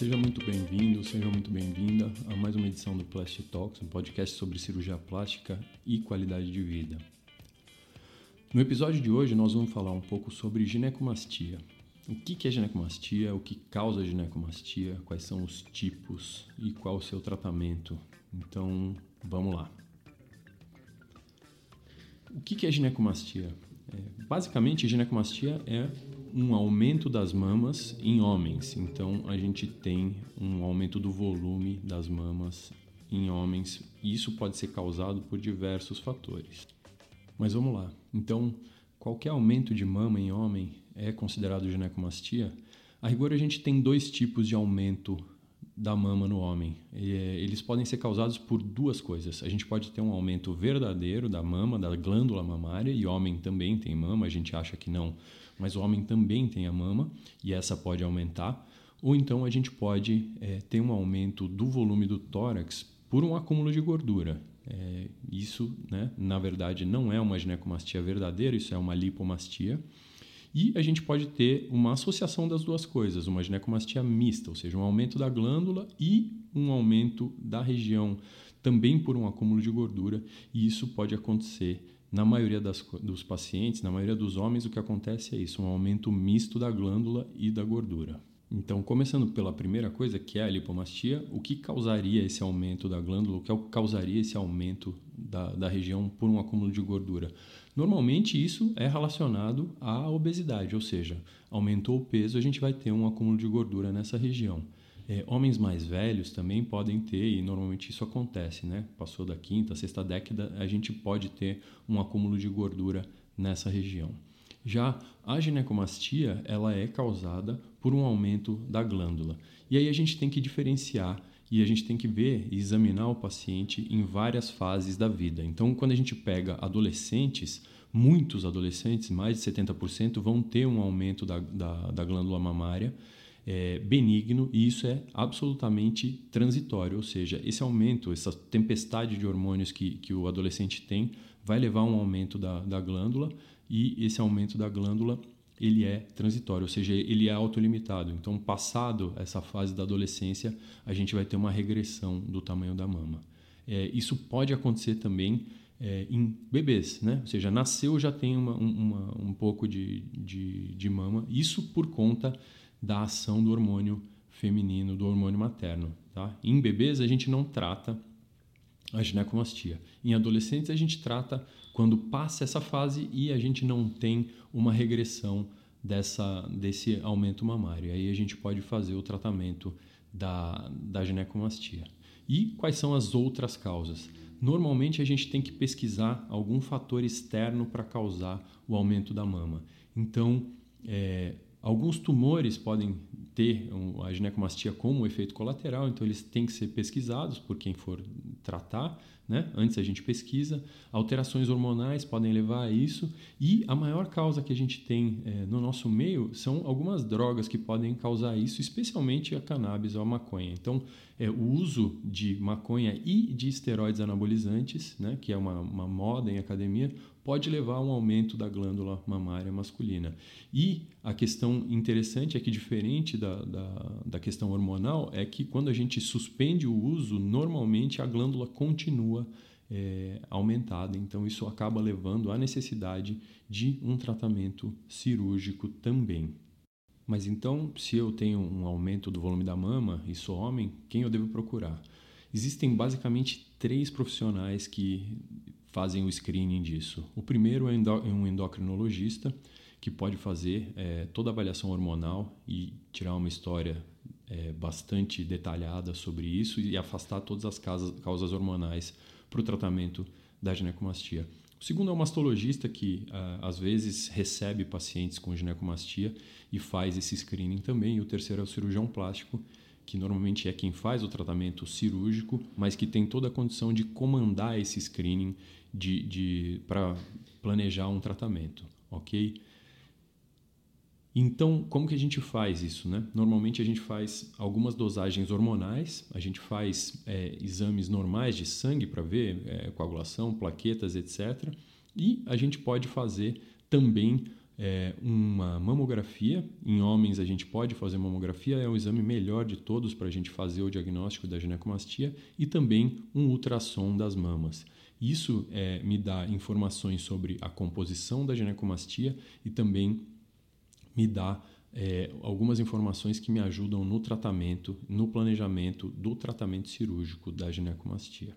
seja muito bem-vindo, seja muito bem-vinda a mais uma edição do Plastic Talks, um podcast sobre cirurgia plástica e qualidade de vida. No episódio de hoje, nós vamos falar um pouco sobre ginecomastia. O que é ginecomastia, o que causa ginecomastia, quais são os tipos e qual o seu tratamento. Então, vamos lá. O que é ginecomastia? É, basicamente, ginecomastia é um aumento das mamas em homens. Então, a gente tem um aumento do volume das mamas em homens. E isso pode ser causado por diversos fatores. Mas vamos lá. Então, qualquer aumento de mama em homem é considerado ginecomastia? A rigor, a gente tem dois tipos de aumento da mama no homem. É, eles podem ser causados por duas coisas. A gente pode ter um aumento verdadeiro da mama, da glândula mamária, e homem também tem mama, a gente acha que não, mas o homem também tem a mama, e essa pode aumentar. Ou então a gente pode é, ter um aumento do volume do tórax por um acúmulo de gordura. É, isso, né, na verdade, não é uma ginecomastia verdadeira, isso é uma lipomastia. E a gente pode ter uma associação das duas coisas, uma ginecomastia mista, ou seja, um aumento da glândula e um aumento da região também por um acúmulo de gordura, e isso pode acontecer na maioria das, dos pacientes, na maioria dos homens, o que acontece é isso, um aumento misto da glândula e da gordura. Então, começando pela primeira coisa, que é a lipomastia, o que causaria esse aumento da glândula, o que causaria esse aumento da, da região por um acúmulo de gordura? Normalmente isso é relacionado à obesidade, ou seja, aumentou o peso, a gente vai ter um acúmulo de gordura nessa região. É, homens mais velhos também podem ter, e normalmente isso acontece, né? Passou da quinta, sexta década, a gente pode ter um acúmulo de gordura nessa região. Já a ginecomastia, ela é causada por um aumento da glândula. E aí a gente tem que diferenciar e a gente tem que ver e examinar o paciente em várias fases da vida. Então, quando a gente pega adolescentes, muitos adolescentes, mais de 70%, vão ter um aumento da, da, da glândula mamária é, benigno e isso é absolutamente transitório, ou seja, esse aumento, essa tempestade de hormônios que, que o adolescente tem, vai levar a um aumento da, da glândula e esse aumento da glândula ele é transitório, ou seja, ele é autolimitado. Então, passado essa fase da adolescência, a gente vai ter uma regressão do tamanho da mama. É, isso pode acontecer também é, em bebês, né? Ou seja, nasceu já tem uma, uma, um pouco de, de, de mama. Isso por conta da ação do hormônio feminino, do hormônio materno. Tá? Em bebês, a gente não trata a ginecomastia. Em adolescentes, a gente trata quando passa essa fase e a gente não tem uma regressão dessa, desse aumento mamário. Aí a gente pode fazer o tratamento da, da ginecomastia. E quais são as outras causas? Normalmente a gente tem que pesquisar algum fator externo para causar o aumento da mama. Então, é, alguns tumores podem ter a ginecomastia como efeito colateral, então eles têm que ser pesquisados por quem for tratar, né? Antes a gente pesquisa. Alterações hormonais podem levar a isso. E a maior causa que a gente tem é, no nosso meio são algumas drogas que podem causar isso, especialmente a cannabis ou a maconha. Então, é, o uso de maconha e de esteroides anabolizantes, né, que é uma, uma moda em academia, pode levar a um aumento da glândula mamária masculina. E a questão interessante é que, diferente da, da, da, questão hormonal, é que quando a gente suspende o uso, normalmente a glândula continua é, aumentada. Então, isso acaba levando à necessidade de um tratamento cirúrgico também. Mas então, se eu tenho um aumento do volume da mama e sou homem, quem eu devo procurar? Existem basicamente três profissionais que fazem o screening disso. O primeiro é, é um endocrinologista que pode fazer é, toda a avaliação hormonal e tirar uma história é, bastante detalhada sobre isso e afastar todas as causas, causas hormonais para o tratamento da ginecomastia. O segundo é o mastologista que às vezes recebe pacientes com ginecomastia e faz esse screening também. E o terceiro é o cirurgião plástico que normalmente é quem faz o tratamento cirúrgico, mas que tem toda a condição de comandar esse screening de, de para planejar um tratamento, ok? Então, como que a gente faz isso? Né? Normalmente a gente faz algumas dosagens hormonais, a gente faz é, exames normais de sangue para ver é, coagulação, plaquetas, etc. E a gente pode fazer também é, uma mamografia. Em homens, a gente pode fazer mamografia, é o exame melhor de todos para a gente fazer o diagnóstico da ginecomastia, e também um ultrassom das mamas. Isso é, me dá informações sobre a composição da ginecomastia e também me dá é, algumas informações que me ajudam no tratamento, no planejamento do tratamento cirúrgico da ginecomastia.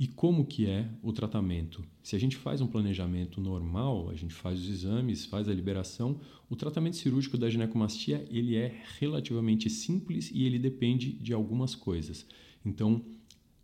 E como que é o tratamento? Se a gente faz um planejamento normal, a gente faz os exames, faz a liberação, o tratamento cirúrgico da ginecomastia ele é relativamente simples e ele depende de algumas coisas. Então,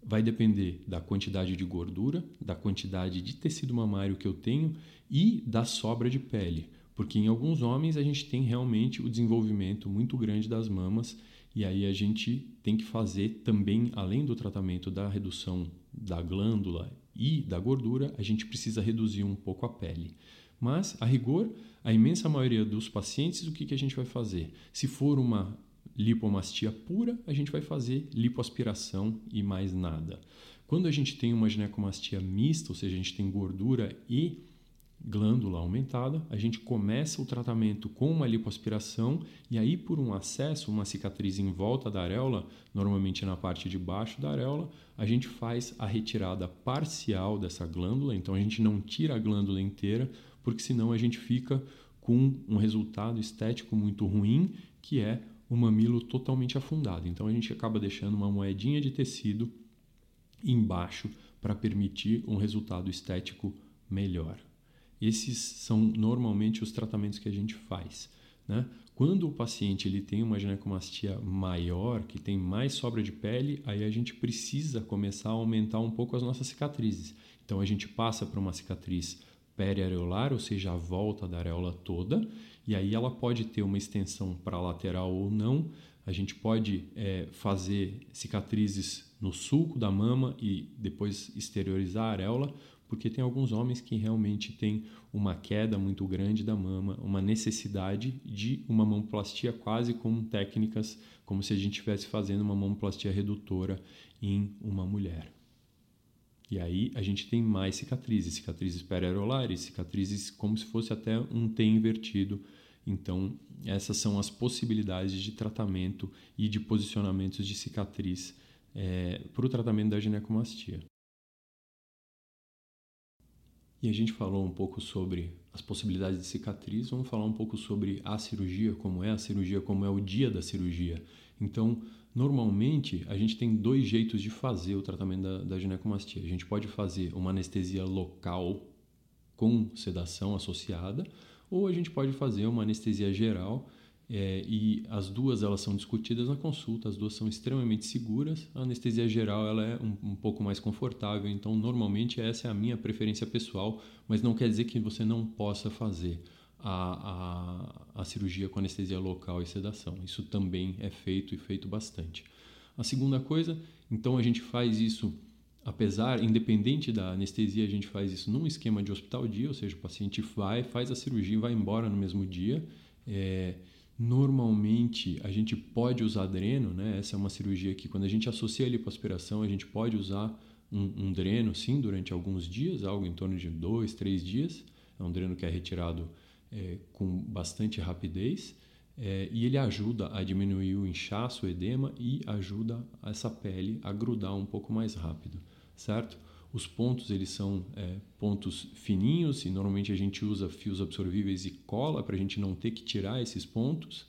vai depender da quantidade de gordura, da quantidade de tecido mamário que eu tenho e da sobra de pele, porque em alguns homens a gente tem realmente o desenvolvimento muito grande das mamas e aí a gente tem que fazer também, além do tratamento da redução da glândula e da gordura, a gente precisa reduzir um pouco a pele. Mas, a rigor, a imensa maioria dos pacientes, o que, que a gente vai fazer? Se for uma lipomastia pura, a gente vai fazer lipoaspiração e mais nada. Quando a gente tem uma ginecomastia mista, ou seja, a gente tem gordura e glândula aumentada, a gente começa o tratamento com uma lipoaspiração e aí por um acesso, uma cicatriz em volta da areola, normalmente na parte de baixo da areola, a gente faz a retirada parcial dessa glândula, então a gente não tira a glândula inteira, porque senão a gente fica com um resultado estético muito ruim, que é o mamilo totalmente afundado. Então a gente acaba deixando uma moedinha de tecido embaixo para permitir um resultado estético melhor. Esses são normalmente os tratamentos que a gente faz. Né? Quando o paciente ele tem uma ginecomastia maior, que tem mais sobra de pele, aí a gente precisa começar a aumentar um pouco as nossas cicatrizes. Então a gente passa para uma cicatriz periareolar, ou seja, a volta da areola toda, e aí ela pode ter uma extensão para lateral ou não. A gente pode é, fazer cicatrizes no sulco da mama e depois exteriorizar a areola, porque tem alguns homens que realmente têm uma queda muito grande da mama, uma necessidade de uma mamoplastia quase com técnicas como se a gente estivesse fazendo uma mamoplastia redutora em uma mulher. E aí a gente tem mais cicatrizes, cicatrizes periarolares, cicatrizes como se fosse até um T invertido. Então, essas são as possibilidades de tratamento e de posicionamentos de cicatriz é, para o tratamento da ginecomastia. E a gente falou um pouco sobre as possibilidades de cicatriz, vamos falar um pouco sobre a cirurgia, como é a cirurgia, como é o dia da cirurgia. Então, normalmente, a gente tem dois jeitos de fazer o tratamento da, da ginecomastia. A gente pode fazer uma anestesia local com sedação associada, ou a gente pode fazer uma anestesia geral é, e as duas elas são discutidas na consulta, as duas são extremamente seguras. A anestesia geral ela é um, um, pouco mais confortável, então normalmente essa é a minha preferência pessoal, mas não quer dizer que você não possa fazer a, a, a cirurgia com anestesia local e sedação. Isso também é feito e feito bastante. A segunda coisa, então a gente faz isso apesar, independente da anestesia, a gente faz isso num esquema de hospital dia, ou seja, o paciente vai, faz a cirurgia e vai embora no mesmo dia. É, Normalmente a gente pode usar dreno, né? Essa é uma cirurgia que quando a gente associa a lipoaspiração, a gente pode usar um, um, dreno sim durante alguns dias, algo em torno de dois, três dias. É um dreno que é retirado é, com bastante rapidez é, e ele ajuda a diminuir o inchaço, o edema e ajuda essa pele a grudar um pouco mais rápido, certo? Os pontos eles são é, pontos fininhos e normalmente a gente usa fios absorvíveis e cola para a gente não ter que tirar esses pontos.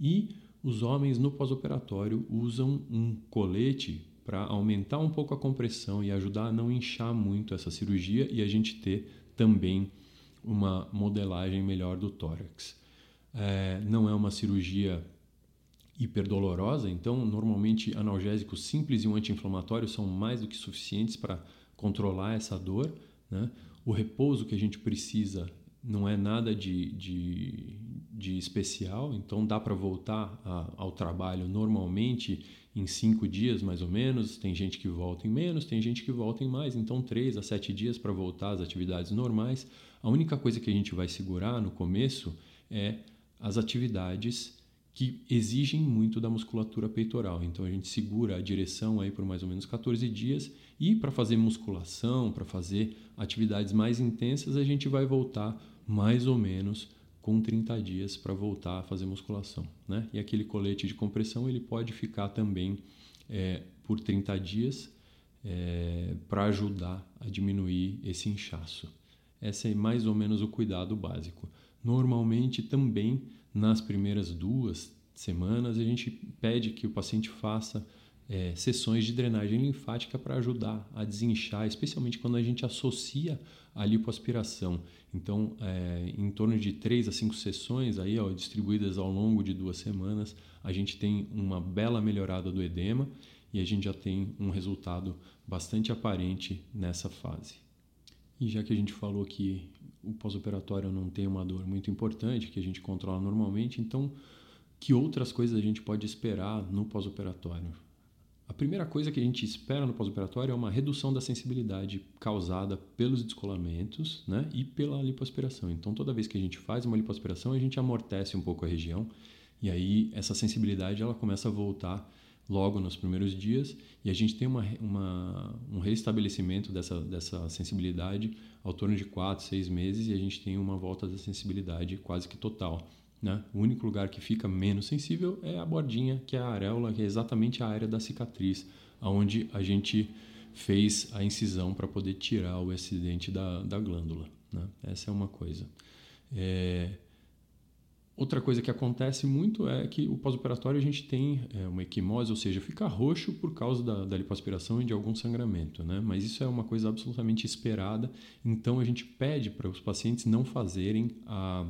E os homens no pós-operatório usam um colete para aumentar um pouco a compressão e ajudar a não inchar muito essa cirurgia e a gente ter também uma modelagem melhor do tórax. É, não é uma cirurgia hiperdolorosa, então normalmente analgésicos simples e um anti-inflamatório são mais do que suficientes para controlar essa dor. Né? O repouso que a gente precisa não é nada de, de, de especial, então dá para voltar a, ao trabalho normalmente em cinco dias mais ou menos. Tem gente que volta em menos, tem gente que volta em mais, então três a sete dias para voltar às atividades normais. A única coisa que a gente vai segurar no começo é as atividades que exigem muito da musculatura peitoral. Então a gente segura a direção aí por mais ou menos 14 dias e para fazer musculação, para fazer atividades mais intensas, a gente vai voltar mais ou menos com 30 dias para voltar a fazer musculação. Né? E aquele colete de compressão ele pode ficar também é, por 30 dias é, para ajudar a diminuir esse inchaço. Esse é mais ou menos o cuidado básico. Normalmente também nas primeiras duas semanas a gente pede que o paciente faça é, sessões de drenagem linfática para ajudar a desinchar, especialmente quando a gente associa a lipoaspiração. Então, é, em torno de três a cinco sessões, aí, ó, distribuídas ao longo de duas semanas, a gente tem uma bela melhorada do edema e a gente já tem um resultado bastante aparente nessa fase. E já que a gente falou que o pós-operatório não tem uma dor muito importante, que a gente controla normalmente, então que outras coisas a gente pode esperar no pós-operatório? A primeira coisa que a gente espera no pós-operatório é uma redução da sensibilidade causada pelos descolamentos né, e pela lipoaspiração. Então, toda vez que a gente faz uma lipoaspiração, a gente amortece um pouco a região e aí essa sensibilidade ela começa a voltar logo nos primeiros dias e a gente tem uma, uma, um restabelecimento dessa, dessa sensibilidade ao torno de 4, 6 meses e a gente tem uma volta da sensibilidade quase que total. Né? O único lugar que fica menos sensível é a bordinha, que é a areola, que é exatamente a área da cicatriz, onde a gente fez a incisão para poder tirar o acidente da, da glândula. Né? Essa é uma coisa. É... Outra coisa que acontece muito é que o pós-operatório a gente tem é, uma equimose, ou seja, fica roxo por causa da, da lipoaspiração e de algum sangramento, né? Mas isso é uma coisa absolutamente esperada, então a gente pede para os pacientes não fazerem a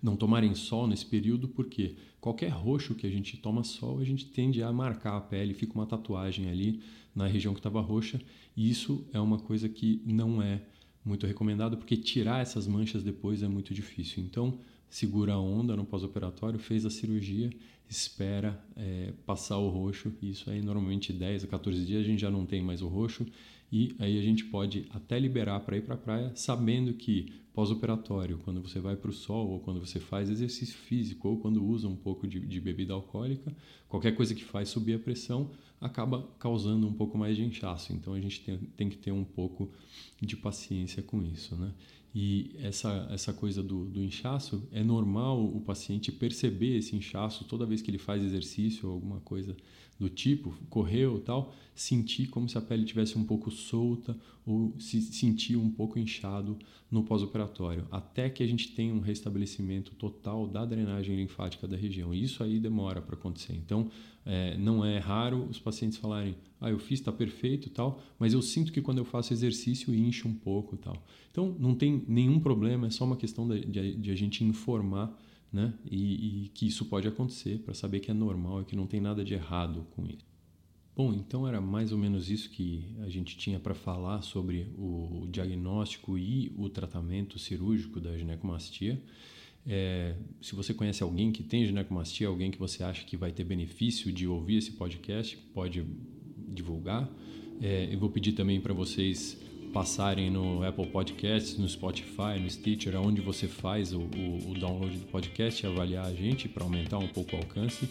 não tomarem sol nesse período, porque qualquer roxo que a gente toma sol, a gente tende a marcar a pele, fica uma tatuagem ali na região que estava roxa, e isso é uma coisa que não é muito recomendado, porque tirar essas manchas depois é muito difícil. Então, segura a onda no pós-operatório, fez a cirurgia, espera é, passar o roxo, isso aí normalmente 10 a 14 dias a gente já não tem mais o roxo e aí a gente pode até liberar para ir para a praia, sabendo que pós-operatório, quando você vai para o sol ou quando você faz exercício físico ou quando usa um pouco de, de, bebida alcoólica, qualquer coisa que faz subir a pressão acaba causando um pouco mais de inchaço. Então a gente tem, tem que ter um pouco de paciência com isso, né? E essa, essa coisa do, do inchaço, é normal o paciente perceber esse inchaço toda vez que ele faz exercício ou alguma coisa do tipo, correu tal, sentir como se a pele tivesse um pouco solta ou se sentir um pouco inchado no pós-operatório, até que a gente tenha um restabelecimento total da drenagem linfática da região. Isso aí demora para acontecer. Então, é, não é raro os pacientes falarem, ah, eu fiz, está perfeito tal, mas eu sinto que quando eu faço exercício incha um pouco tal. Então, não tem nenhum problema, é só uma questão de, de, de a gente informar né? E, e que isso pode acontecer para saber que é normal e que não tem nada de errado com isso. Bom, então era mais ou menos isso que a gente tinha para falar sobre o diagnóstico e o tratamento cirúrgico da ginecomastia. É, se você conhece alguém que tem ginecomastia, alguém que você acha que vai ter benefício de ouvir esse podcast, pode divulgar. É, eu vou pedir também para vocês passarem no Apple Podcasts, no Spotify, no Stitcher, onde você faz o, o, o download do podcast e avaliar a gente para aumentar um pouco o alcance.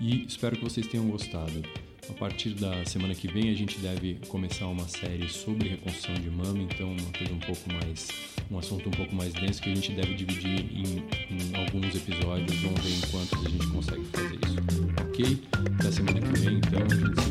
E espero que vocês tenham gostado. A partir da semana que vem a gente deve começar uma série sobre reconstrução de mama, então uma coisa um pouco mais, um assunto um pouco mais denso que a gente deve dividir em, em alguns episódios. Vamos ver em quantos a gente consegue fazer isso. Ok? Até semana que vem, então